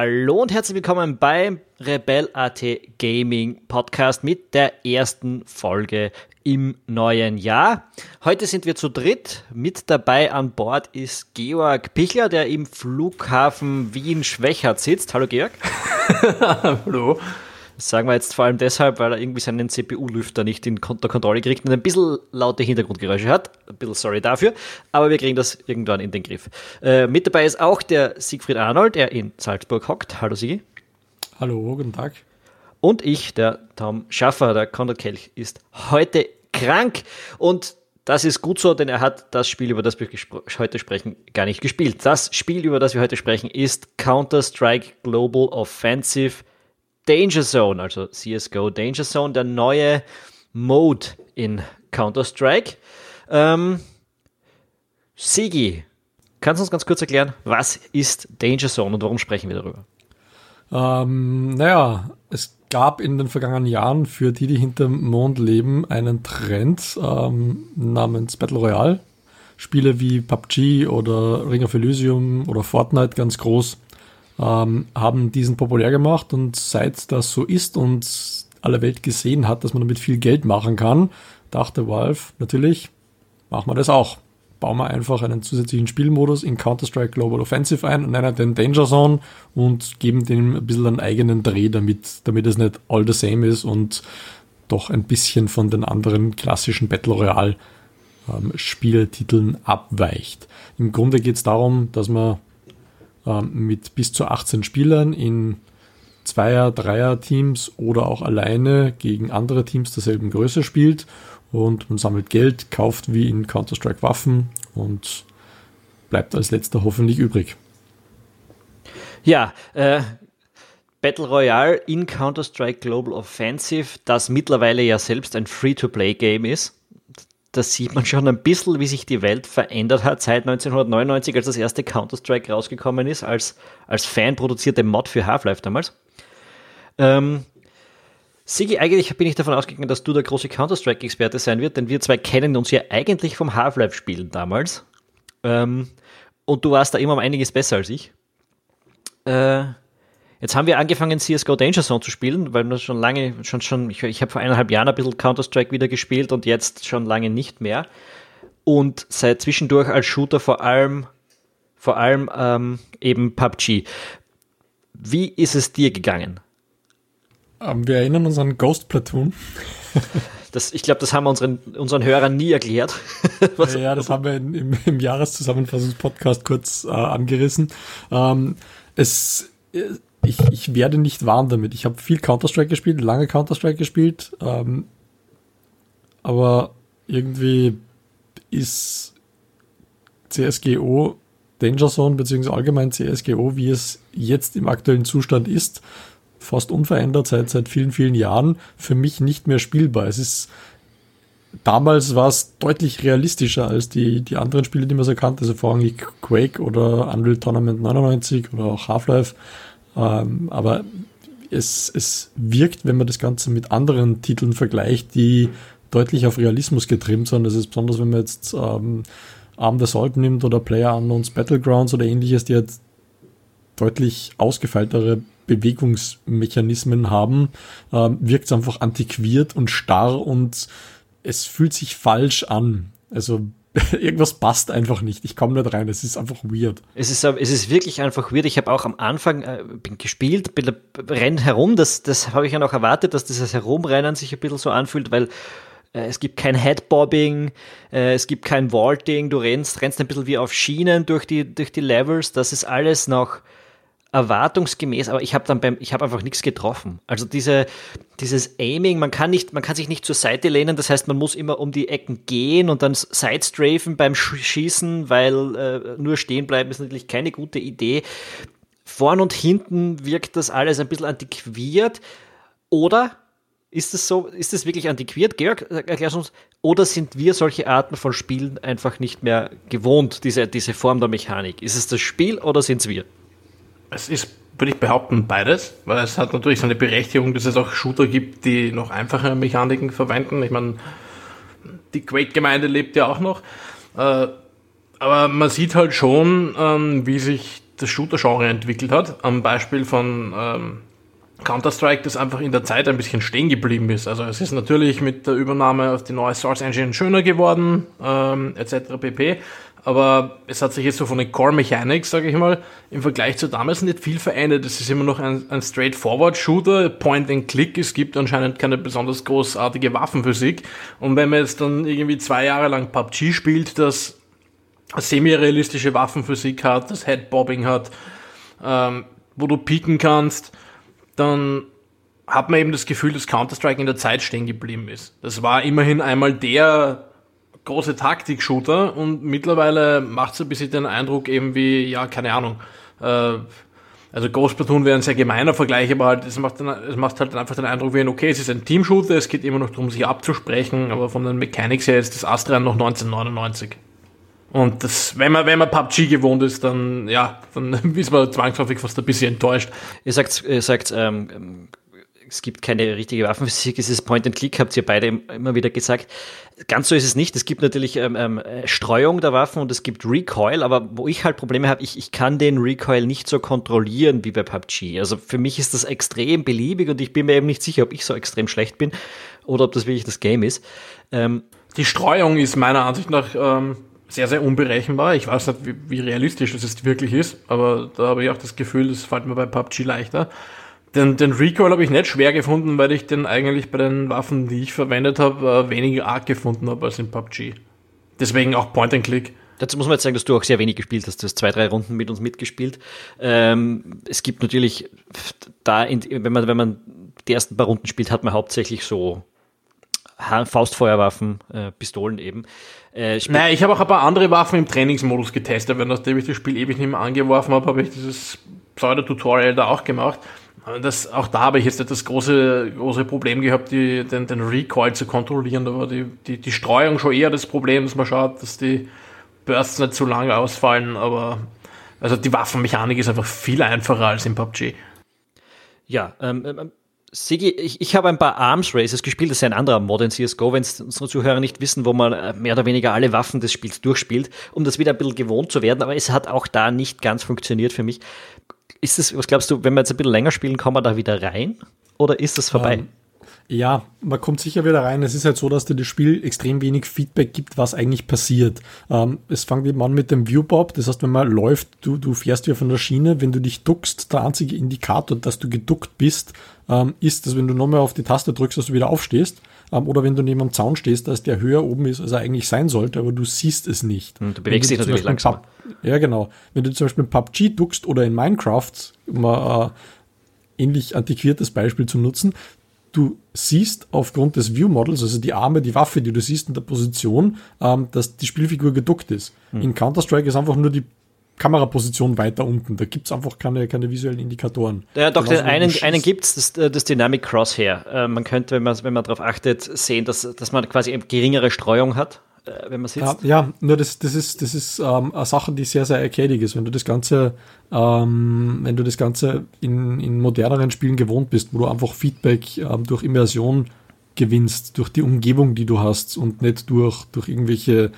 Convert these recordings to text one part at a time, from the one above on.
Hallo und herzlich willkommen beim Rebel.at Gaming Podcast mit der ersten Folge im neuen Jahr. Heute sind wir zu dritt. Mit dabei an Bord ist Georg Pichler, der im Flughafen Wien-Schwächert sitzt. Hallo Georg. Hallo. Das sagen wir jetzt vor allem deshalb, weil er irgendwie seinen CPU-Lüfter nicht in der Kontrolle kriegt und ein bisschen laute Hintergrundgeräusche hat. Ein bisschen sorry dafür, aber wir kriegen das irgendwann in den Griff. Äh, mit dabei ist auch der Siegfried Arnold, der in Salzburg hockt. Hallo Sigi. Hallo, guten Tag. Und ich, der Tom Schaffer, der Konrad Kelch, ist heute krank und das ist gut so, denn er hat das Spiel, über das wir heute sprechen, gar nicht gespielt. Das Spiel, über das wir heute sprechen, ist Counter-Strike Global Offensive Danger Zone, also CSGO Danger Zone, der neue Mode in Counter-Strike. Ähm, Sigi, kannst du uns ganz kurz erklären, was ist Danger Zone und warum sprechen wir darüber? Ähm, naja, es gab in den vergangenen Jahren für die, die hinterm Mond leben, einen Trend ähm, namens Battle Royale. Spiele wie PUBG oder Ring of Elysium oder Fortnite ganz groß ähm, haben diesen populär gemacht und seit das so ist und alle Welt gesehen hat, dass man damit viel Geld machen kann, dachte Valve natürlich, machen wir das auch. Bauen wir einfach einen zusätzlichen Spielmodus in Counter-Strike Global Offensive ein und nennen den Danger Zone und geben dem ein bisschen einen eigenen Dreh, damit, damit es nicht all the same ist und doch ein bisschen von den anderen klassischen Battle Royale ähm, Spieltiteln abweicht. Im Grunde geht es darum, dass man ähm, mit bis zu 18 Spielern in Zweier-, Dreier-Teams oder auch alleine gegen andere Teams derselben Größe spielt und man sammelt Geld, kauft wie in Counter-Strike Waffen und bleibt als letzter hoffentlich übrig. Ja, äh, Battle Royale in Counter-Strike Global Offensive, das mittlerweile ja selbst ein Free-to-Play-Game ist da sieht man schon ein bisschen, wie sich die Welt verändert hat seit 1999, als das erste Counter-Strike rausgekommen ist, als, als fanproduzierte Mod für Half-Life damals. Ähm, Sigi, eigentlich bin ich davon ausgegangen, dass du der große Counter-Strike-Experte sein wird, denn wir zwei kennen uns ja eigentlich vom Half-Life-Spielen damals. Ähm, und du warst da immer um einiges besser als ich. Äh, Jetzt haben wir angefangen, CSGO Danger Zone zu spielen, weil wir schon lange, schon, schon, ich, ich habe vor eineinhalb Jahren ein bisschen Counter-Strike wieder gespielt und jetzt schon lange nicht mehr. Und seit zwischendurch als Shooter vor allem, vor allem ähm, eben PUBG. Wie ist es dir gegangen? Ähm, wir erinnern uns an Ghost Platoon. Das, ich glaube, das haben wir unseren, unseren Hörern nie erklärt. ja, das haben wir in, im, im Jahreszusammenfassungspodcast kurz äh, angerissen. Ähm, es ich, ich werde nicht warm damit. Ich habe viel Counter-Strike gespielt, lange Counter-Strike gespielt, ähm, aber irgendwie ist CSGO Danger Zone beziehungsweise allgemein CSGO, wie es jetzt im aktuellen Zustand ist, fast unverändert seit, seit vielen, vielen Jahren, für mich nicht mehr spielbar. Es ist, damals war es deutlich realistischer als die, die anderen Spiele, die man so kannte, also vorrangig Quake oder Unreal Tournament 99 oder auch Half-Life. Ähm, aber es, es wirkt, wenn man das Ganze mit anderen Titeln vergleicht, die deutlich auf Realismus getrimmt sind. Das ist besonders, wenn man jetzt ähm, Armed Assault nimmt oder Player Unknowns Battlegrounds oder ähnliches, die jetzt deutlich ausgefeiltere Bewegungsmechanismen haben, ähm, wirkt es einfach antiquiert und starr und es fühlt sich falsch an. Also irgendwas passt einfach nicht. Ich komme nicht rein. Es ist einfach weird. Es ist, es ist wirklich einfach weird. Ich habe auch am Anfang äh, bin gespielt, bin, renn herum. Das, das habe ich ja noch erwartet, dass dieses Herumrennen sich ein bisschen so anfühlt, weil äh, es gibt kein Headbobbing, äh, es gibt kein Vaulting. Du rennst, rennst ein bisschen wie auf Schienen durch die, durch die Levels. Das ist alles noch erwartungsgemäß, aber ich habe dann beim, ich habe einfach nichts getroffen. Also diese, dieses Aiming, man kann nicht, man kann sich nicht zur Seite lehnen, das heißt, man muss immer um die Ecken gehen und dann Sidestrafen beim Schießen, weil äh, nur stehen bleiben ist natürlich keine gute Idee. Vorn und hinten wirkt das alles ein bisschen antiquiert. Oder ist es so, ist es wirklich antiquiert? Georg, erklärst uns, oder sind wir solche Arten von Spielen einfach nicht mehr gewohnt, diese, diese Form der Mechanik? Ist es das Spiel oder sind es wir? Es ist, würde ich behaupten, beides, weil es hat natürlich seine Berechtigung, dass es auch Shooter gibt, die noch einfache Mechaniken verwenden. Ich meine, die Quake-Gemeinde lebt ja auch noch. Äh, aber man sieht halt schon, ähm, wie sich das Shooter-Genre entwickelt hat. Am Beispiel von ähm, Counter-Strike, das einfach in der Zeit ein bisschen stehen geblieben ist. Also es ist natürlich mit der Übernahme auf die neue Source Engine schöner geworden, ähm, etc. pp. Aber es hat sich jetzt so von den Core Mechanics, sage ich mal, im Vergleich zu damals nicht viel verändert. Es ist immer noch ein, ein straightforward Shooter, Point and Click. Es gibt anscheinend keine besonders großartige Waffenphysik. Und wenn man jetzt dann irgendwie zwei Jahre lang PUBG spielt, das semi-realistische Waffenphysik hat, das Headbobbing hat, ähm, wo du pieken kannst, dann hat man eben das Gefühl, dass Counter-Strike in der Zeit stehen geblieben ist. Das war immerhin einmal der große Taktik-Shooter und mittlerweile macht es ein bisschen den Eindruck eben wie, ja, keine Ahnung, äh, also Ghost Platoon wäre ein sehr gemeiner Vergleich, aber halt, es macht, dann, es macht halt einfach den Eindruck wie, okay, es ist ein Team-Shooter, es geht immer noch darum, sich abzusprechen, aber von den Mechanics her ist das Astran noch 1999. Und das, wenn man, wenn man PUBG gewohnt ist, dann, ja, dann ist man zwangsläufig fast ein bisschen enttäuscht. Ihr sagt, ihr sagt ähm, es gibt keine richtige Waffenphysik, es ist Point and Click, habt ihr beide immer wieder gesagt. Ganz so ist es nicht. Es gibt natürlich ähm, ähm, Streuung der Waffen und es gibt Recoil, aber wo ich halt Probleme habe, ich, ich kann den Recoil nicht so kontrollieren wie bei PUBG. Also für mich ist das extrem beliebig und ich bin mir eben nicht sicher, ob ich so extrem schlecht bin oder ob das wirklich das Game ist. Ähm, Die Streuung ist meiner Ansicht nach ähm, sehr, sehr unberechenbar. Ich weiß nicht, wie, wie realistisch das wirklich ist, aber da habe ich auch das Gefühl, das fällt mir bei PUBG leichter. Den, den Recoil habe ich nicht schwer gefunden, weil ich den eigentlich bei den Waffen, die ich verwendet habe, äh, weniger arg gefunden habe als in PUBG. Deswegen auch Point and Click. Dazu muss man jetzt sagen, dass du auch sehr wenig gespielt hast. Du hast zwei, drei Runden mit uns mitgespielt. Ähm, es gibt natürlich da, in, wenn man, wenn man die ersten paar Runden spielt, hat man hauptsächlich so Faustfeuerwaffen, äh, Pistolen eben. Äh, naja, ich habe auch ein paar andere Waffen im Trainingsmodus getestet, weil nachdem ich das Spiel ewig nicht mehr angeworfen habe, habe ich dieses Pseudo-Tutorial da auch gemacht. Das, auch da habe ich jetzt nicht das große, große Problem gehabt, die, den, den Recoil zu kontrollieren. Da war die, die, die Streuung schon eher das Problem, dass man schaut, dass die Bursts nicht zu lange ausfallen. Aber also die Waffenmechanik ist einfach viel einfacher als im PUBG. Ja, ähm, ähm Sigi, ich, ich habe ein paar Arms Races gespielt, das ist ein anderer Mod in CSGO, wenn unsere Zuhörer nicht wissen, wo man äh, mehr oder weniger alle Waffen des Spiels durchspielt, um das wieder ein bisschen gewohnt zu werden, aber es hat auch da nicht ganz funktioniert für mich. Ist es, was glaubst du, wenn wir jetzt ein bisschen länger spielen, kommen wir da wieder rein? Oder ist das vorbei? Um, ähm, ja, man kommt sicher wieder rein. Es ist halt so, dass dir das Spiel extrem wenig Feedback gibt, was eigentlich passiert. Ähm, es fängt eben an mit dem Viewbob. Das heißt, wenn man läuft, du, du fährst wieder von der Schiene. Wenn du dich duckst, der einzige Indikator, dass du geduckt bist, ähm, ist, dass wenn du nochmal auf die Taste drückst, dass du wieder aufstehst. Ähm, oder wenn du neben dem Zaun stehst, dass der höher oben ist, als er eigentlich sein sollte, aber du siehst es nicht. Und du bewegst dich natürlich langsam. Ja, genau. Wenn du zum Beispiel in PUBG duckst oder in Minecraft, um ein äh, ähnlich antiquiertes Beispiel zu nutzen, du siehst aufgrund des View Models, also die Arme, die Waffe, die du siehst in der Position, ähm, dass die Spielfigur geduckt ist. Hm. In Counter-Strike ist einfach nur die Kameraposition weiter unten. Da gibt es einfach keine, keine visuellen Indikatoren. Ja, doch, den einen, einen gibt es, das, das Dynamic Crosshair. Äh, man könnte, wenn man, wenn man darauf achtet, sehen, dass, dass man quasi eine geringere Streuung hat äh, wenn man sitzt. Ja, ja, nur das, das ist, das ist ähm, eine Sache, die sehr, sehr arcadig ist. Wenn du das Ganze, ähm, wenn du das Ganze in, in moderneren Spielen gewohnt bist, wo du einfach Feedback ähm, durch Immersion gewinnst, durch die Umgebung, die du hast und nicht durch, durch irgendwelche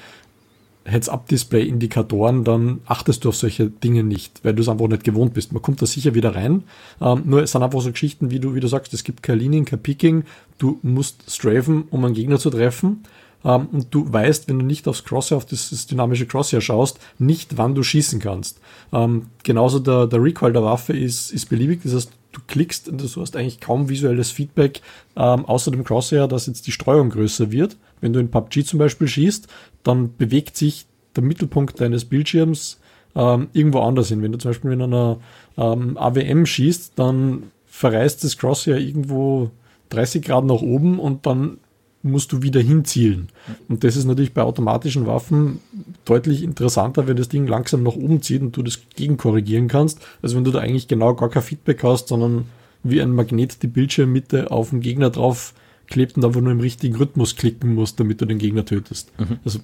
Heads-Up-Display-Indikatoren, dann achtest du auf solche Dinge nicht, weil du es einfach nicht gewohnt bist. Man kommt da sicher wieder rein. Ähm, nur es sind einfach so Geschichten, wie du, wie du sagst, es gibt kein Leaning, kein Picking. Du musst strafen, um einen Gegner zu treffen. Ähm, und du weißt, wenn du nicht aufs Crosshair, auf das, dynamische Crosshair schaust, nicht, wann du schießen kannst. Ähm, genauso der, der Recoil der Waffe ist, ist beliebig. Das heißt, du klickst und du hast eigentlich kaum visuelles Feedback, ähm, außer dem Crosshair, dass jetzt die Streuung größer wird. Wenn du in PUBG zum Beispiel schießt, dann bewegt sich der Mittelpunkt deines Bildschirms ähm, irgendwo anders hin. Wenn du zum Beispiel in einer ähm, AWM schießt, dann verreist das Crosshair irgendwo 30 Grad nach oben und dann musst du wieder hinzielen. Und das ist natürlich bei automatischen Waffen deutlich interessanter, wenn das Ding langsam nach oben zieht und du das gegenkorrigieren kannst, als wenn du da eigentlich genau gar kein Feedback hast, sondern wie ein Magnet die Bildschirmmitte auf den Gegner drauf klebt und einfach nur im richtigen Rhythmus klicken musst, damit du den Gegner tötest. Mhm. Also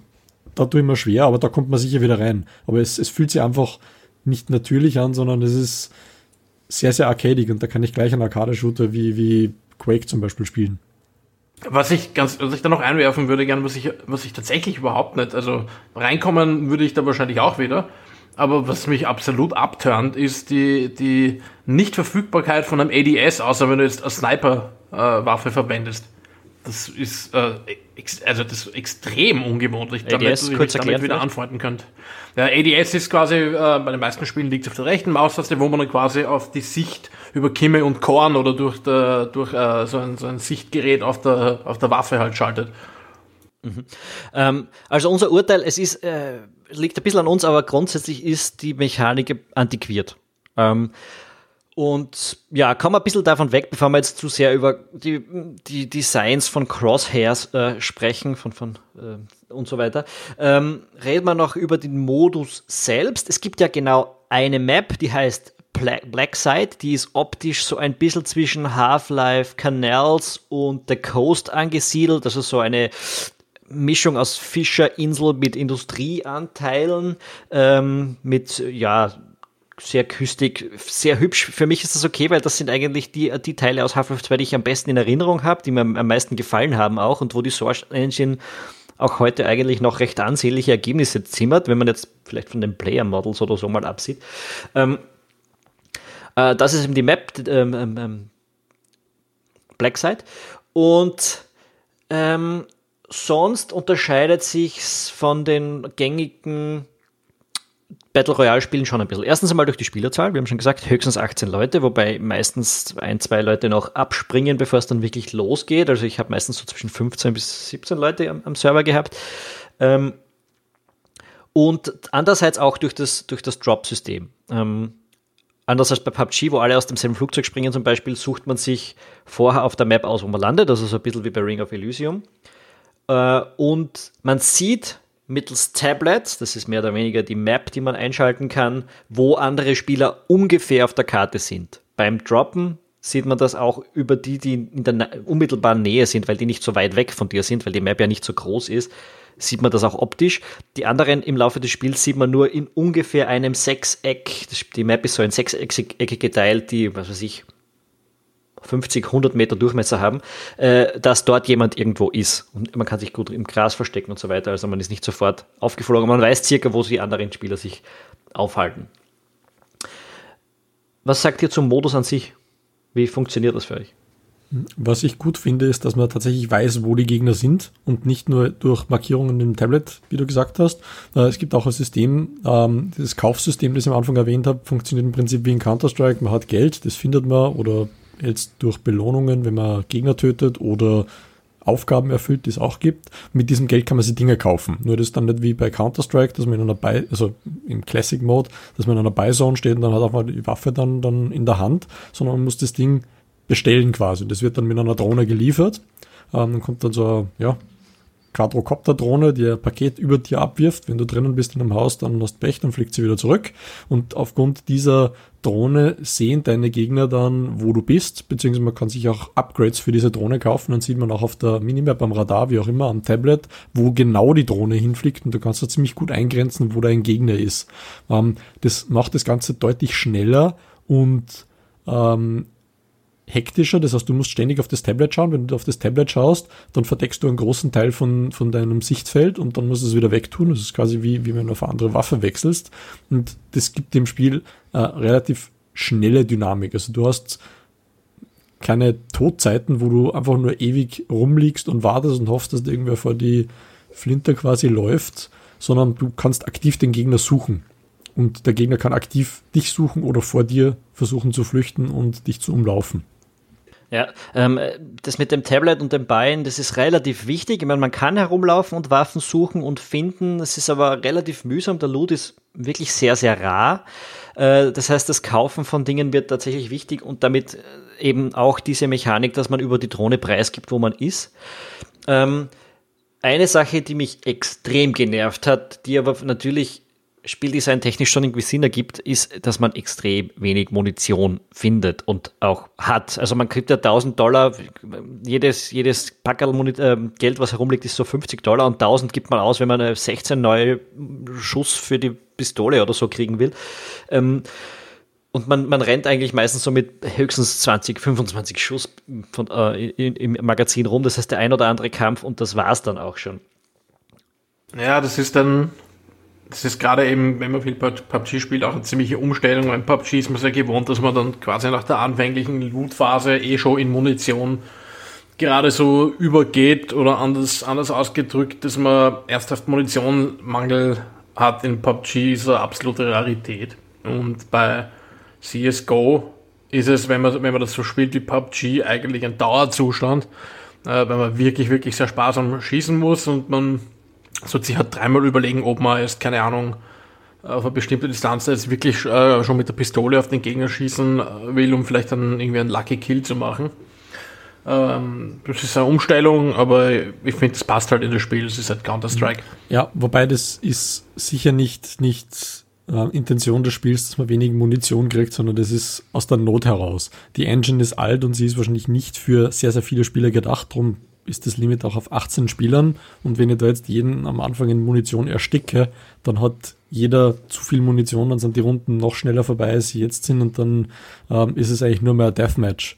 da tue ich mir schwer, aber da kommt man sicher wieder rein. Aber es, es fühlt sich einfach nicht natürlich an, sondern es ist sehr, sehr arcadig und da kann ich gleich einen Arcade-Shooter wie, wie Quake zum Beispiel spielen. Was ich ganz, was ich da noch einwerfen würde, gern, was ich, was ich tatsächlich überhaupt nicht, also reinkommen würde ich da wahrscheinlich auch wieder. aber was mich absolut abturnt, ist die, die Nichtverfügbarkeit von einem ADS, außer wenn du jetzt eine Sniper-Waffe äh, verwendest. Das ist, äh, also das ist extrem ungewohnt, damit ADS, du dich damit wieder anfreunden könnt. Ja, ADS ist quasi, äh, bei den meisten Spielen liegt es auf der rechten Maustaste, wo man dann quasi auf die Sicht über Kimme und Korn oder durch, der, durch äh, so, ein, so ein Sichtgerät auf der, auf der Waffe halt schaltet. Mhm. Ähm, also unser Urteil, es ist, äh, liegt ein bisschen an uns, aber grundsätzlich ist die Mechanik antiquiert. Ähm, und ja, kommen wir ein bisschen davon weg, bevor wir jetzt zu sehr über die, die Designs von Crosshairs äh, sprechen von, von, äh, und so weiter. Ähm, reden wir noch über den Modus selbst. Es gibt ja genau eine Map, die heißt Black Side, die ist optisch so ein bisschen zwischen Half-Life, Canals und The Coast angesiedelt, also so eine Mischung aus Fischerinsel mit Industrieanteilen, ähm, mit ja sehr küstig, sehr hübsch. Für mich ist das okay, weil das sind eigentlich die, die Teile aus Half-Life 2, die ich am besten in Erinnerung habe, die mir am meisten gefallen haben auch und wo die Source Engine auch heute eigentlich noch recht ansehnliche Ergebnisse zimmert, wenn man jetzt vielleicht von den Player Models oder so mal absieht. Ähm, äh, das ist eben die Map, ähm, ähm, ähm Blackside. Und ähm, sonst unterscheidet sich von den gängigen Battle Royale Spielen schon ein bisschen. Erstens einmal durch die Spielerzahl. Wir haben schon gesagt, höchstens 18 Leute, wobei meistens ein, zwei Leute noch abspringen, bevor es dann wirklich losgeht. Also ich habe meistens so zwischen 15 bis 17 Leute am, am Server gehabt. Ähm, und andererseits auch durch das, durch das Drop-System. Ähm, anders als bei PUBG, wo alle aus demselben Flugzeug springen zum Beispiel, sucht man sich vorher auf der Map aus, wo man landet. Also so ein bisschen wie bei Ring of Elysium. Äh, und man sieht mittels Tablets, das ist mehr oder weniger die Map, die man einschalten kann, wo andere Spieler ungefähr auf der Karte sind. Beim Droppen sieht man das auch über die, die in der unmittelbaren Nähe sind, weil die nicht so weit weg von dir sind, weil die Map ja nicht so groß ist, sieht man das auch optisch. Die anderen im Laufe des Spiels sieht man nur in ungefähr einem Sechseck. Die Map ist so in Sechsecke geteilt, die, was weiß ich, 50, 100 Meter Durchmesser haben, äh, dass dort jemand irgendwo ist. Und man kann sich gut im Gras verstecken und so weiter. Also man ist nicht sofort aufgeflogen. Man weiß circa, wo die anderen Spieler sich aufhalten. Was sagt ihr zum Modus an sich? Wie funktioniert das für euch? Was ich gut finde, ist, dass man tatsächlich weiß, wo die Gegner sind und nicht nur durch Markierungen im Tablet, wie du gesagt hast. Äh, es gibt auch ein System, ähm, das Kaufsystem, das ich am Anfang erwähnt habe, funktioniert im Prinzip wie in Counter-Strike. Man hat Geld, das findet man oder jetzt durch Belohnungen, wenn man Gegner tötet oder Aufgaben erfüllt, die es auch gibt. Mit diesem Geld kann man sich Dinge kaufen. Nur das ist dann nicht wie bei Counter-Strike, dass man in einer Buy, also im Classic Mode, dass man in einer Buy-Zone steht und dann hat auch mal die Waffe dann, dann in der Hand, sondern man muss das Ding bestellen quasi. Das wird dann mit einer Drohne geliefert. Ähm, dann kommt dann so, ja, Quadrocopter-Drohne, die ein Paket über dir abwirft. Wenn du drinnen bist in einem Haus, dann hast Pech, dann fliegt sie wieder zurück. Und aufgrund dieser Drohne sehen deine Gegner dann, wo du bist, beziehungsweise man kann sich auch Upgrades für diese Drohne kaufen. Dann sieht man auch auf der Minimap, am Radar, wie auch immer, am Tablet, wo genau die Drohne hinfliegt und du kannst da ziemlich gut eingrenzen, wo dein Gegner ist. Ähm, das macht das Ganze deutlich schneller und ähm, hektischer. Das heißt, du musst ständig auf das Tablet schauen. Wenn du auf das Tablet schaust, dann verdeckst du einen großen Teil von, von deinem Sichtfeld und dann musst du es wieder wegtun. Das ist quasi wie, wie wenn du auf eine andere Waffe wechselst. Und das gibt dem Spiel äh, relativ schnelle Dynamik. Also du hast keine Todzeiten, wo du einfach nur ewig rumliegst und wartest und hoffst, dass irgendwer vor die Flinte quasi läuft, sondern du kannst aktiv den Gegner suchen. Und der Gegner kann aktiv dich suchen oder vor dir versuchen zu flüchten und dich zu umlaufen. Ja, ähm, das mit dem Tablet und dem Bein, das ist relativ wichtig. Ich meine, man kann herumlaufen und Waffen suchen und finden. Es ist aber relativ mühsam. Der Loot ist wirklich sehr, sehr rar. Äh, das heißt, das Kaufen von Dingen wird tatsächlich wichtig und damit äh, eben auch diese Mechanik, dass man über die Drohne preisgibt, wo man ist. Ähm, eine Sache, die mich extrem genervt hat, die aber natürlich Spieldesign technisch schon irgendwie Sinn ergibt, ist, dass man extrem wenig Munition findet und auch hat. Also man kriegt ja 1000 Dollar, jedes, jedes Packerl äh, Geld, was herumliegt, ist so 50 Dollar und 1000 gibt man aus, wenn man 16 neue Schuss für die Pistole oder so kriegen will. Ähm, und man, man rennt eigentlich meistens so mit höchstens 20, 25 Schuss von, äh, im Magazin rum. Das heißt, der ein oder andere Kampf und das war's dann auch schon. Ja, das ist dann das ist gerade eben, wenn man viel PUBG spielt, auch eine ziemliche Umstellung. Beim PUBG ist man sehr gewohnt, dass man dann quasi nach der anfänglichen Loot-Phase eh schon in Munition gerade so übergeht oder anders, anders ausgedrückt, dass man ernsthaft Munitionmangel hat in PUBG, ist eine absolute Rarität. Und bei CSGO ist es, wenn man, wenn man das so spielt wie PUBG, eigentlich ein Dauerzustand, äh, weil man wirklich, wirklich sehr sparsam schießen muss und man sollte sich halt dreimal überlegen, ob man jetzt, keine Ahnung, auf eine bestimmte Distanz jetzt wirklich äh, schon mit der Pistole auf den Gegner schießen will, um vielleicht dann irgendwie einen Lucky Kill zu machen. Ähm, das ist eine Umstellung, aber ich finde, das passt halt in das Spiel. Es ist halt Counter-Strike. Ja, wobei das ist sicher nicht, nicht äh, Intention des Spiels, dass man wenig Munition kriegt, sondern das ist aus der Not heraus. Die Engine ist alt und sie ist wahrscheinlich nicht für sehr, sehr viele Spieler gedacht. Darum ist das Limit auch auf 18 Spielern. Und wenn ich da jetzt jeden am Anfang in Munition ersticke, dann hat jeder zu viel Munition, dann sind die Runden noch schneller vorbei, als sie jetzt sind. Und dann ähm, ist es eigentlich nur mehr ein Deathmatch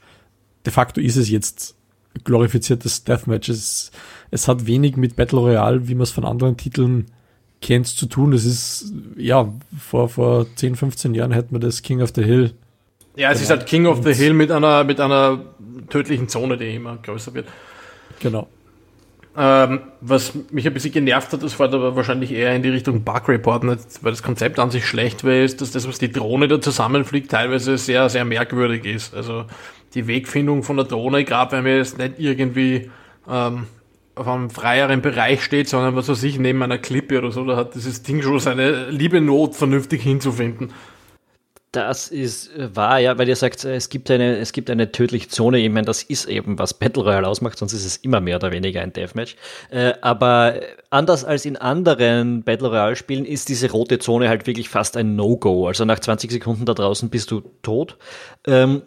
de facto ist es jetzt glorifiziertes Deathmatch. Es, es hat wenig mit Battle Royale, wie man es von anderen Titeln kennt, zu tun. Das ist, ja, vor, vor 10, 15 Jahren hätten wir das King of the Hill. Ja, es ist halt King of the Hill mit einer, mit einer tödlichen Zone, die immer größer wird. Genau. Ähm, was mich ein bisschen genervt hat, das war aber wahrscheinlich eher in die Richtung Bug Report, nicht, weil das Konzept an sich schlecht wäre, ist, dass das, was die Drohne da zusammenfliegt, teilweise sehr, sehr merkwürdig ist. Also die Wegfindung von der Drohne, gerade wenn man jetzt nicht irgendwie ähm, auf einem freieren Bereich steht, sondern was weiß ich, neben einer Klippe oder so, da hat dieses Ding schon seine liebe Not, vernünftig hinzufinden. Das ist wahr, ja, weil ihr sagt, es gibt eine, es gibt eine tödliche Zone. Ich meine, das ist eben, was Battle Royale ausmacht, sonst ist es immer mehr oder weniger ein Deathmatch. Äh, aber anders als in anderen Battle Royale Spielen ist diese rote Zone halt wirklich fast ein No-Go. Also nach 20 Sekunden da draußen bist du tot. Ähm,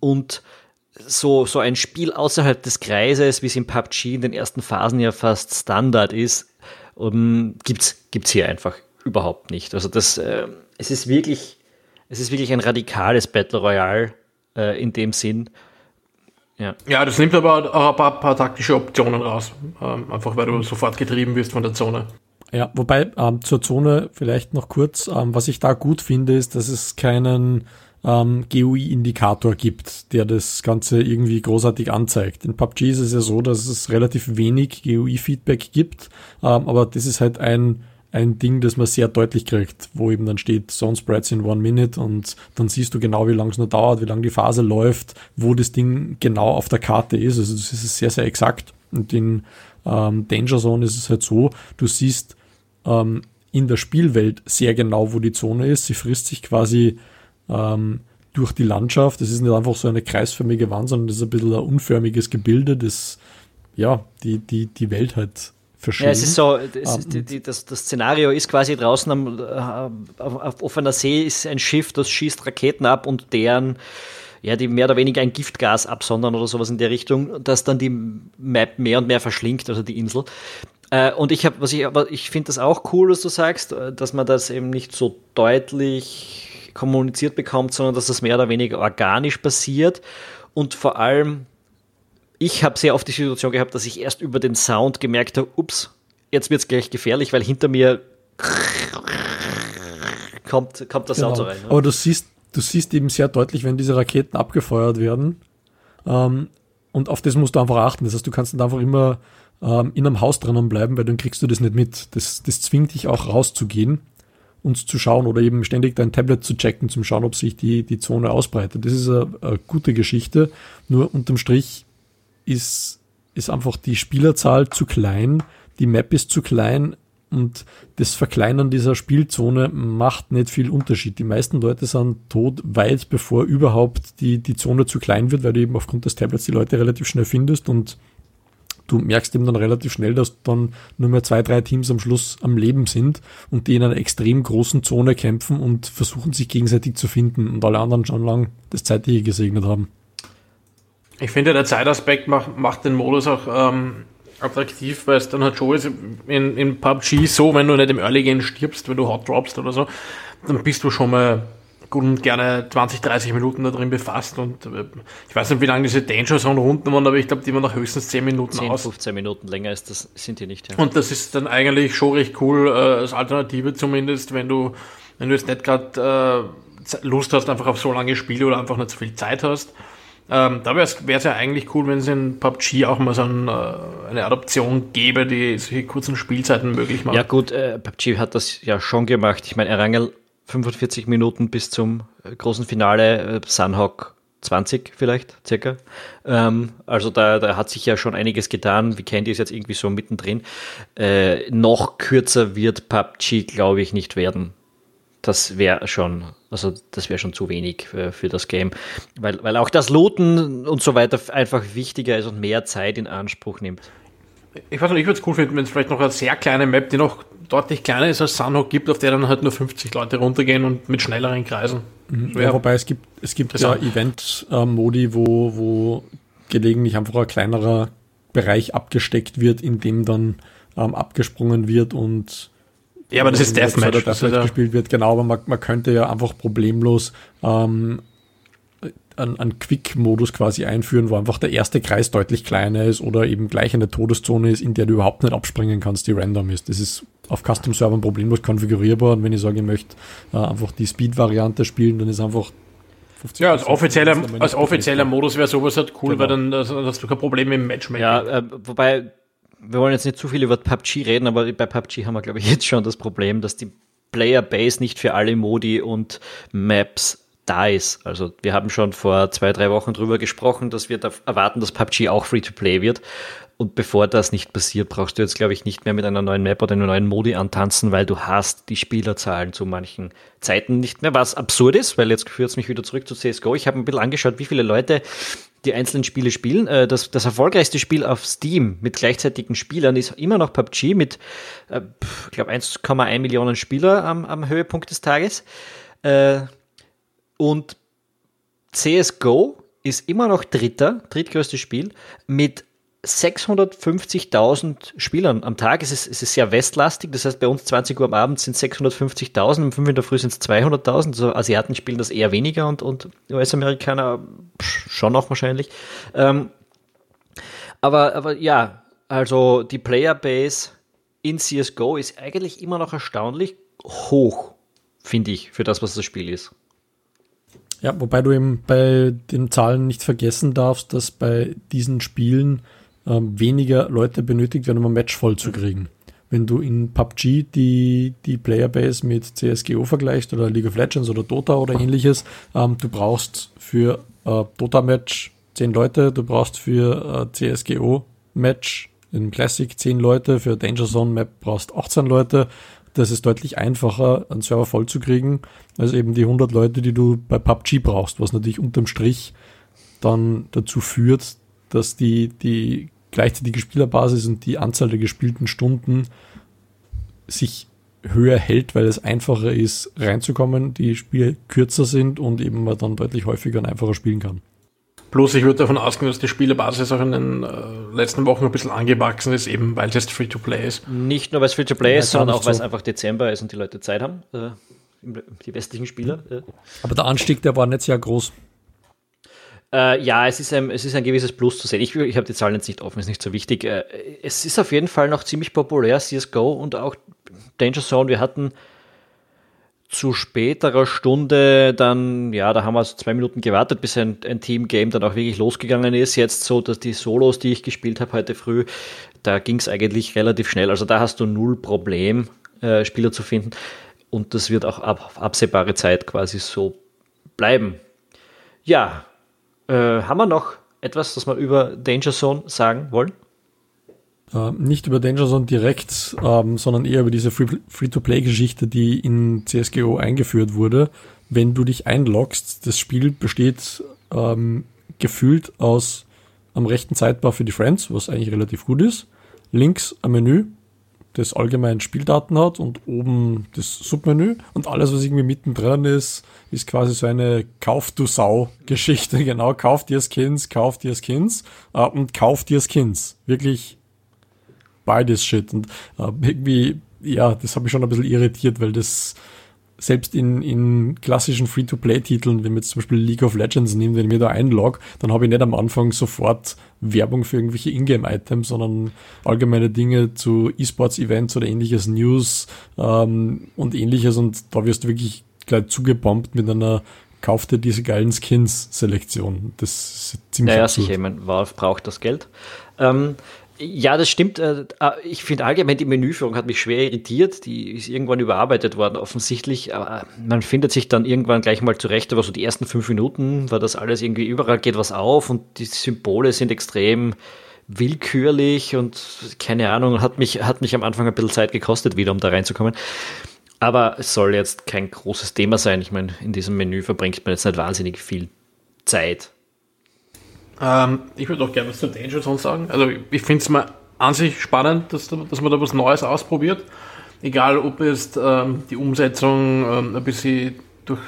und so, so ein Spiel außerhalb des Kreises, wie es in PUBG in den ersten Phasen ja fast Standard ist, um, gibt's, gibt's hier einfach überhaupt nicht. Also das, äh, es ist wirklich, es ist wirklich ein radikales Battle Royale äh, in dem Sinn. Ja. ja, das nimmt aber auch ein paar, paar taktische Optionen raus. Ähm, einfach weil du sofort getrieben wirst von der Zone. Ja, wobei ähm, zur Zone vielleicht noch kurz, ähm, was ich da gut finde, ist, dass es keinen ähm, GUI-Indikator gibt, der das Ganze irgendwie großartig anzeigt. In PUBG ist es ja so, dass es relativ wenig GUI-Feedback gibt, ähm, aber das ist halt ein ein Ding, das man sehr deutlich kriegt, wo eben dann steht Zone Spreads in one minute und dann siehst du genau, wie lange es nur dauert, wie lange die Phase läuft, wo das Ding genau auf der Karte ist. Also das ist sehr, sehr exakt. Und in ähm, Danger Zone ist es halt so, du siehst ähm, in der Spielwelt sehr genau, wo die Zone ist. Sie frisst sich quasi ähm, durch die Landschaft. Es ist nicht einfach so eine kreisförmige Wand, sondern das ist ein bisschen ein unförmiges Gebilde, das ja die, die, die Welt halt verschieben. Ja, es ist so, es ist die, die, das, das, Szenario ist quasi draußen am, äh, auf, auf offener See ist ein Schiff, das schießt Raketen ab und deren ja, die mehr oder weniger ein Giftgas absondern oder sowas in der Richtung, das dann die Map mehr und mehr verschlingt, also die Insel. Äh, und ich habe, was ich, aber ich finde das auch cool, was du sagst, äh, dass man das eben nicht so deutlich kommuniziert bekommt, sondern dass das mehr oder weniger organisch passiert und vor allem ich habe sehr oft die Situation gehabt, dass ich erst über den Sound gemerkt habe, ups, jetzt wird es gleich gefährlich, weil hinter mir kommt, kommt der genau. Sound so rein. Ne? Aber du siehst, du siehst eben sehr deutlich, wenn diese Raketen abgefeuert werden. Ähm, und auf das musst du einfach achten. Das heißt, du kannst dann einfach immer ähm, in einem Haus drinnen bleiben, weil dann kriegst du das nicht mit. Das, das zwingt dich auch rauszugehen und zu schauen oder eben ständig dein Tablet zu checken, zum schauen, ob sich die, die Zone ausbreitet. Das ist eine, eine gute Geschichte. Nur unterm Strich ist, ist einfach die Spielerzahl zu klein, die Map ist zu klein und das Verkleinern dieser Spielzone macht nicht viel Unterschied. Die meisten Leute sind tot weit bevor überhaupt die, die Zone zu klein wird, weil du eben aufgrund des Tablets die Leute relativ schnell findest und du merkst eben dann relativ schnell, dass dann nur mehr zwei, drei Teams am Schluss am Leben sind und die in einer extrem großen Zone kämpfen und versuchen sich gegenseitig zu finden und alle anderen schon lang das Zeitliche gesegnet haben. Ich finde, der Zeitaspekt macht, macht den Modus auch ähm, attraktiv, weil es dann halt schon ist, in, in PUBG so, wenn du nicht im Early Game stirbst, wenn du Hot droppst oder so, dann bist du schon mal gut und gerne 20, 30 Minuten da drin befasst und äh, ich weiß nicht, wie lange diese Danger Zone Runden waren, aber ich glaube, die waren nach höchstens 10 Minuten 10, aus. 15 Minuten länger ist das, sind die nicht. Ja. Und das ist dann eigentlich schon recht cool, äh, als Alternative zumindest, wenn du, wenn du jetzt nicht gerade äh, Lust hast einfach auf so lange Spiele oder einfach nicht so viel Zeit hast. Ähm, da wäre es ja eigentlich cool, wenn es in PUBG auch mal so ein, äh, eine Adaption gäbe, die solche kurzen Spielzeiten möglich macht. Ja gut, äh, PUBG hat das ja schon gemacht. Ich meine, Erangel 45 Minuten bis zum äh, großen Finale, äh, Sunhawk 20 vielleicht, circa. Ähm, also da, da hat sich ja schon einiges getan. Wie Candy ist jetzt irgendwie so mittendrin. Äh, noch kürzer wird PUBG, glaube ich, nicht werden das wäre schon, also das wäre schon zu wenig für, für, das Game, weil, weil auch das Looten und so weiter einfach wichtiger ist und mehr Zeit in Anspruch nimmt. Ich weiß nicht, ich würde es cool finden, wenn es vielleicht noch eine sehr kleine Map, die noch deutlich kleiner ist als Sunhawk gibt, auf der dann halt nur 50 Leute runtergehen und mit schnelleren Kreisen. Mhm. Ja, wobei es gibt, es gibt ja Event-Modi, wo, wo gelegentlich einfach ein kleinerer Bereich abgesteckt wird, in dem dann ähm, abgesprungen wird und ja, aber das ist Deathmatch. Das Deathmatch gespielt wird, genau, aber man, man könnte ja einfach problemlos ähm, einen, einen Quick-Modus quasi einführen, wo einfach der erste Kreis deutlich kleiner ist oder eben gleich eine Todeszone ist, in der du überhaupt nicht abspringen kannst, die random ist. Das ist auf Custom-Servern problemlos konfigurierbar und wenn ich sage, ich möchte äh, einfach die Speed-Variante spielen, dann ist einfach ja, als offizieller, als offizieller Modus wäre sowas halt cool, genau. weil dann hast du kein Problem im Matchmaking. Ja, äh, wobei wir wollen jetzt nicht zu viel über PUBG reden, aber bei PUBG haben wir, glaube ich, jetzt schon das Problem, dass die Player Base nicht für alle Modi und Maps da ist. Also wir haben schon vor zwei, drei Wochen drüber gesprochen, dass wir da erwarten, dass PUBG auch Free-to-Play wird. Und bevor das nicht passiert, brauchst du jetzt, glaube ich, nicht mehr mit einer neuen Map oder einer neuen Modi antanzen, weil du hast die Spielerzahlen zu manchen Zeiten nicht mehr, was absurd ist, weil jetzt führt es mich wieder zurück zu CSGO. Ich habe ein bisschen angeschaut, wie viele Leute die einzelnen Spiele spielen. Äh, das, das erfolgreichste Spiel auf Steam mit gleichzeitigen Spielern ist immer noch PUBG mit, äh, ich glaube, 1,1 Millionen Spieler am, am Höhepunkt des Tages. Äh, und CSGO ist immer noch dritter, drittgrößtes Spiel mit 650.000 Spielern am Tag. Es ist, es ist sehr westlastig, das heißt bei uns 20 Uhr am Abend sind 650.000, um 5 in der Früh sind es 200.000. Also Asiaten spielen das eher weniger und, und US-Amerikaner schon noch wahrscheinlich. Ähm, aber, aber ja, also die Playerbase in CSGO ist eigentlich immer noch erstaunlich hoch, finde ich, für das, was das Spiel ist. Ja, wobei du eben bei den Zahlen nicht vergessen darfst, dass bei diesen Spielen ähm, weniger Leute benötigt werden, um ein Match voll zu kriegen. Wenn du in PUBG die, die Playerbase mit CSGO vergleichst oder League of Legends oder Dota oder ähnliches, ähm, du brauchst für äh, Dota-Match 10 Leute, du brauchst für äh, CSGO-Match in Classic 10 Leute, für Danger Zone Map brauchst 18 Leute das ist deutlich einfacher, einen Server voll zu kriegen, als eben die 100 Leute, die du bei PUBG brauchst, was natürlich unterm Strich dann dazu führt, dass die, die gleichzeitige Spielerbasis und die Anzahl der gespielten Stunden sich höher hält, weil es einfacher ist, reinzukommen, die Spiele kürzer sind und eben man dann deutlich häufiger und einfacher spielen kann. Plus ich würde davon ausgehen, dass die Spielebasis auch in den äh, letzten Wochen ein bisschen angewachsen ist, eben weil es jetzt Free-to-Play ist. Nicht nur, weil es Free-to-Play ist, sondern auch, weil es einfach Dezember ist und die Leute Zeit haben, äh, die westlichen Spieler. Äh. Aber der Anstieg, der war nicht sehr groß. Äh, ja, es ist, ein, es ist ein gewisses Plus zu sehen. Ich, ich habe die Zahlen jetzt nicht offen, ist nicht so wichtig. Äh, es ist auf jeden Fall noch ziemlich populär, CSGO und auch Danger Zone. Wir hatten zu späterer Stunde dann, ja, da haben wir so zwei Minuten gewartet, bis ein, ein Team-Game dann auch wirklich losgegangen ist. Jetzt so, dass die Solos, die ich gespielt habe heute früh, da ging es eigentlich relativ schnell. Also da hast du null Problem, äh, Spieler zu finden. Und das wird auch ab absehbare Zeit quasi so bleiben. Ja, äh, haben wir noch etwas, das wir über Danger Zone sagen wollen? Äh, nicht über Danger Zone direkt, ähm, sondern eher über diese Free-to-Play-Geschichte, die in CSGO eingeführt wurde. Wenn du dich einloggst, das Spiel besteht ähm, gefühlt aus am rechten Zeitbar für die Friends, was eigentlich relativ gut ist. Links ein Menü, das allgemein Spieldaten hat und oben das Submenü und alles, was irgendwie mittendrin ist, ist quasi so eine Kauf du Sau Geschichte. Genau, kauf dir Skins, kauf dir Skins äh, und kauf dir Skins. Wirklich beides Shit. Und äh, irgendwie, ja, das hat mich schon ein bisschen irritiert, weil das selbst in, in klassischen Free-to-Play-Titeln, wenn wir jetzt zum Beispiel League of Legends nehmen, wenn ich mir da einlog, dann habe ich nicht am Anfang sofort Werbung für irgendwelche Ingame-Items, sondern allgemeine Dinge zu E-Sports-Events oder ähnliches News ähm, und ähnliches und da wirst du wirklich gleich zugebombt mit einer kauf dir diese geilen Skins-Selektion. Das ist ziemlich Naja, absurd. sicher, ich meine, Valve braucht das Geld. Ähm, ja, das stimmt. Äh, äh, ich finde allgemein die Menüführung hat mich schwer irritiert. Die ist irgendwann überarbeitet worden, offensichtlich. Man findet sich dann irgendwann gleich mal zurecht, aber so die ersten fünf Minuten war das alles irgendwie überall geht was auf und die Symbole sind extrem willkürlich und keine Ahnung, hat mich, hat mich am Anfang ein bisschen Zeit gekostet, wieder um da reinzukommen. Aber es soll jetzt kein großes Thema sein. Ich meine, in diesem Menü verbringt man jetzt nicht wahnsinnig viel Zeit. Ähm, ich würde auch gerne was zu Danger Zone sagen. Also ich finde es mal an sich spannend, dass, dass man da was Neues ausprobiert. Egal, ob jetzt ähm, die Umsetzung ähm, ein bisschen durch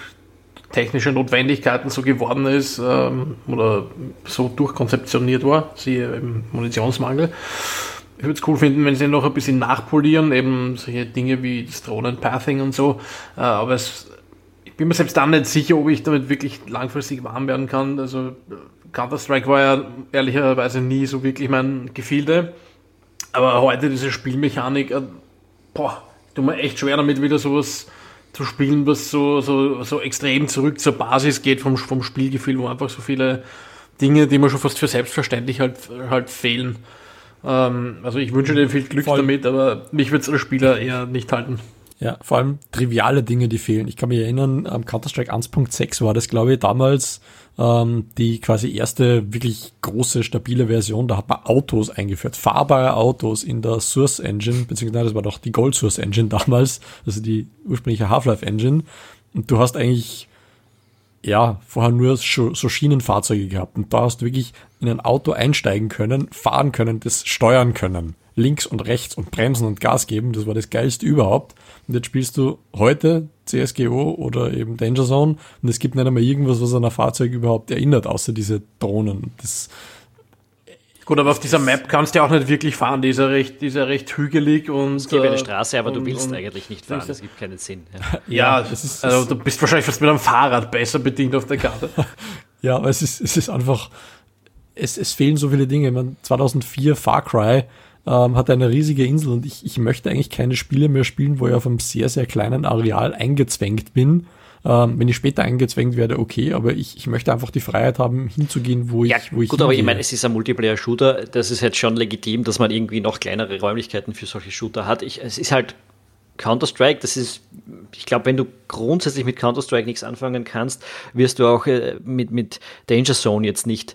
technische Notwendigkeiten so geworden ist ähm, oder so durchkonzeptioniert war, siehe im Munitionsmangel. Ich würde es cool finden, wenn sie noch ein bisschen nachpolieren, eben solche Dinge wie das Drohnenpathing und so. Äh, aber es, bin mir selbst dann nicht sicher, ob ich damit wirklich langfristig warm werden kann. Also Counter-Strike war ja ehrlicherweise nie so wirklich mein Gefilde. Aber heute diese Spielmechanik, äh, boah, tut mir echt schwer damit wieder sowas zu spielen, was so, so, so extrem zurück zur Basis geht vom, vom Spielgefühl, wo einfach so viele Dinge, die mir schon fast für selbstverständlich halt, halt fehlen. Ähm, also ich wünsche dir viel Glück Voll. damit, aber mich wird es als Spieler eher nicht halten. Ja, vor allem triviale Dinge, die fehlen. Ich kann mich erinnern, am Counter-Strike 1.6 war das, glaube ich, damals ähm, die quasi erste wirklich große, stabile Version. Da hat man Autos eingeführt, fahrbare Autos in der Source Engine, beziehungsweise das war doch die Gold Source Engine damals, also die ursprüngliche Half-Life Engine. Und du hast eigentlich ja, vorher nur so Schienenfahrzeuge gehabt. Und da hast du wirklich in ein Auto einsteigen können, fahren können, das steuern können. Links und rechts und bremsen und Gas geben. Das war das geilste überhaupt. Und jetzt spielst du heute CSGO oder eben Danger Zone und es gibt nicht einmal irgendwas, was an ein Fahrzeug überhaupt erinnert, außer diese Drohnen. Das, Gut, aber auf dieser Map kannst du ja auch nicht wirklich fahren. Die ist ja recht, die ist ja recht hügelig und. Es gibt eine äh, Straße, aber und, du willst eigentlich nicht fahren. Es gibt keinen Sinn. Ja, ja ist, also du bist wahrscheinlich fast mit einem Fahrrad besser bedient auf der Karte. ja, aber es ist, es ist einfach, es, es fehlen so viele Dinge. Ich meine, 2004 Far Cry ähm, hat eine riesige Insel und ich, ich möchte eigentlich keine Spiele mehr spielen, wo ich auf einem sehr, sehr kleinen Areal eingezwängt bin. Ähm, wenn ich später eingezwängt werde, okay, aber ich, ich möchte einfach die Freiheit haben, hinzugehen, wo ja, ich wo ich Gut, aber ich meine, es ist ein Multiplayer-Shooter, das ist jetzt schon legitim, dass man irgendwie noch kleinere Räumlichkeiten für solche Shooter hat. Ich, es ist halt Counter-Strike, das ist, ich glaube, wenn du grundsätzlich mit Counter-Strike nichts anfangen kannst, wirst du auch äh, mit, mit Danger Zone jetzt nicht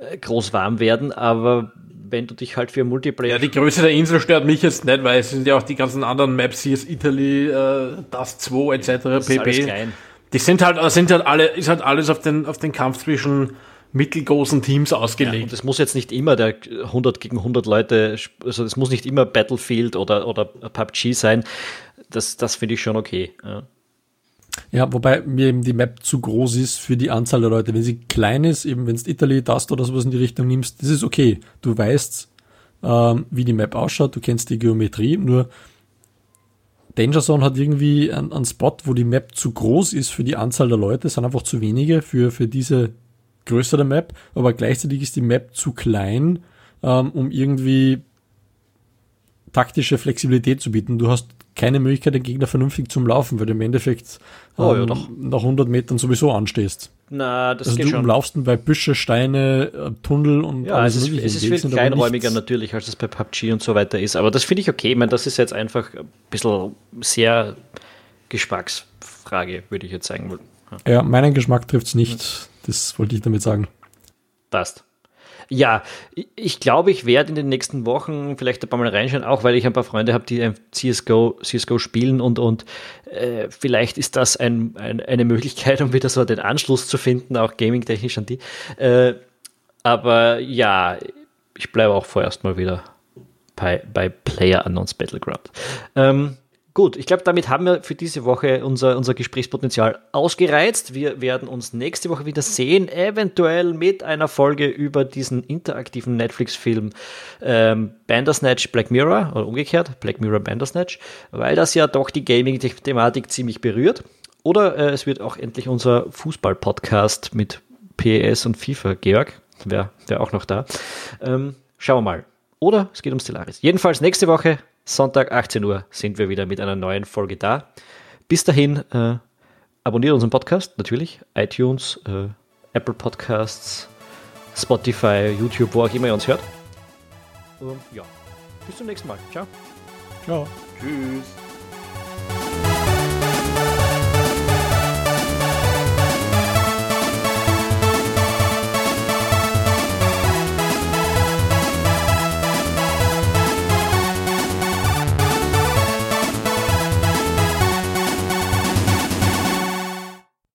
äh, groß warm werden, aber wenn du dich halt für Multiplayer. Ja, die Größe der Insel stört mich jetzt nicht, weil es sind ja auch die ganzen anderen Maps, hier ist Italy, äh, das 2 etc. Das pp. Die sind halt, sind halt alle, ist halt alles auf den, auf den Kampf zwischen mittelgroßen Teams ausgelegt. Ja, und es muss jetzt nicht immer der 100 gegen 100 Leute, also es muss nicht immer Battlefield oder, oder PUBG sein. Das, das finde ich schon okay. Ja. Ja, wobei mir eben die Map zu groß ist für die Anzahl der Leute. Wenn sie klein ist, eben wenn es Italy, Dust oder sowas in die Richtung nimmst, das ist okay. Du weißt, ähm, wie die Map ausschaut, du kennst die Geometrie, nur Danger Zone hat irgendwie einen, einen Spot, wo die Map zu groß ist für die Anzahl der Leute, es sind einfach zu wenige für, für diese größere Map, aber gleichzeitig ist die Map zu klein, ähm, um irgendwie taktische Flexibilität zu bieten. Du hast keine Möglichkeit, den Gegner vernünftig zum Laufen, weil du im Endeffekt oh, ähm, ja, nach 100 Metern sowieso anstehst. Na, das also geht du schon. umlaufst bei Büsche, Steine, äh, Tunnel und ja, alles es ist, es ist viel kleinräumiger natürlich, als es bei PUBG und so weiter ist. Aber das finde ich okay. Ich meine, das ist jetzt einfach ein bisschen sehr Geschmacksfrage, würde ich jetzt sagen. Ja, ja meinen Geschmack trifft es nicht. Das wollte ich damit sagen. Passt. Ja, ich glaube, ich werde in den nächsten Wochen vielleicht ein paar Mal reinschauen, auch weil ich ein paar Freunde habe, die CSGO, CSGO spielen und, und äh, vielleicht ist das ein, ein, eine Möglichkeit, um wieder so den Anschluss zu finden, auch gaming-technisch an die. Äh, aber ja, ich bleibe auch vorerst mal wieder bei, bei Player Unknowns Battleground. Ähm, Gut, ich glaube, damit haben wir für diese Woche unser, unser Gesprächspotenzial ausgereizt. Wir werden uns nächste Woche wieder sehen, eventuell mit einer Folge über diesen interaktiven Netflix-Film ähm, Bandersnatch Black Mirror oder umgekehrt, Black Mirror Bandersnatch, weil das ja doch die Gaming-Thematik ziemlich berührt. Oder äh, es wird auch endlich unser Fußball-Podcast mit PES und FIFA, Georg, wäre wär auch noch da. Ähm, schauen wir mal. Oder es geht um Stellaris. Jedenfalls nächste Woche Sonntag 18 Uhr sind wir wieder mit einer neuen Folge da. Bis dahin, äh, abonniert unseren Podcast, natürlich. iTunes, äh, Apple Podcasts, Spotify, YouTube, wo auch immer ihr uns hört. Und ja, bis zum nächsten Mal. Ciao. Ciao. Tschüss.